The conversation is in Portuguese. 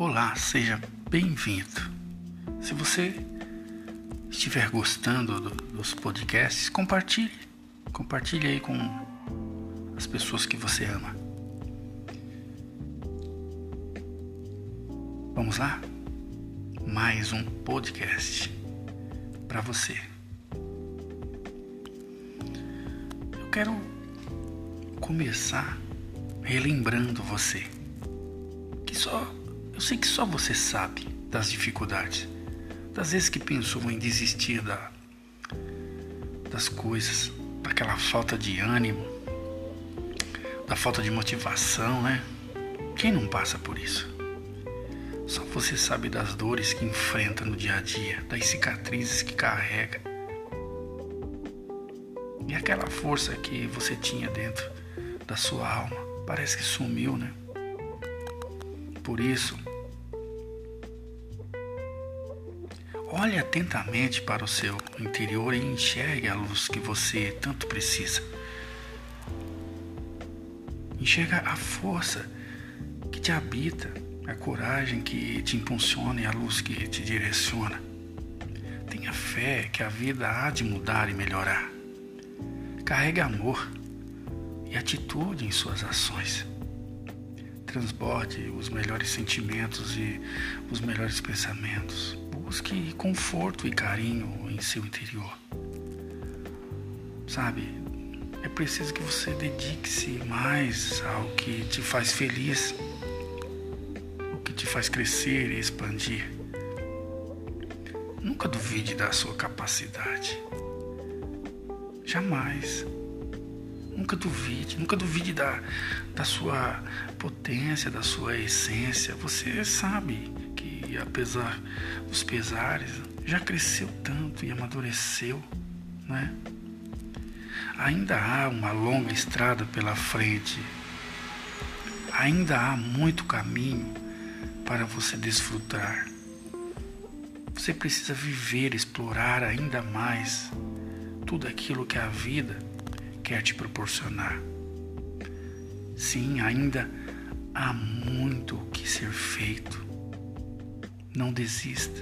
Olá, seja bem-vindo. Se você estiver gostando do, dos podcasts, compartilhe. Compartilhe aí com as pessoas que você ama. Vamos lá? Mais um podcast para você. Eu quero começar relembrando você que só eu sei que só você sabe das dificuldades, das vezes que pensou em desistir da, das coisas, daquela falta de ânimo, da falta de motivação, né? Quem não passa por isso? Só você sabe das dores que enfrenta no dia a dia, das cicatrizes que carrega. E aquela força que você tinha dentro da sua alma parece que sumiu, né? Por isso, olhe atentamente para o seu interior e enxergue a luz que você tanto precisa. Enxerga a força que te habita, a coragem que te impulsiona e a luz que te direciona. Tenha fé que a vida há de mudar e melhorar. Carregue amor e atitude em suas ações transborde os melhores sentimentos e os melhores pensamentos. Busque conforto e carinho em seu interior. Sabe, é preciso que você dedique-se mais ao que te faz feliz, o que te faz crescer e expandir. Nunca duvide da sua capacidade. Jamais. Nunca duvide, nunca duvide da, da sua potência, da sua essência. Você sabe apesar dos pesares, já cresceu tanto e amadureceu, né? Ainda há uma longa estrada pela frente. Ainda há muito caminho para você desfrutar. Você precisa viver, explorar ainda mais tudo aquilo que a vida quer te proporcionar. Sim, ainda há muito o que ser feito. Não desista.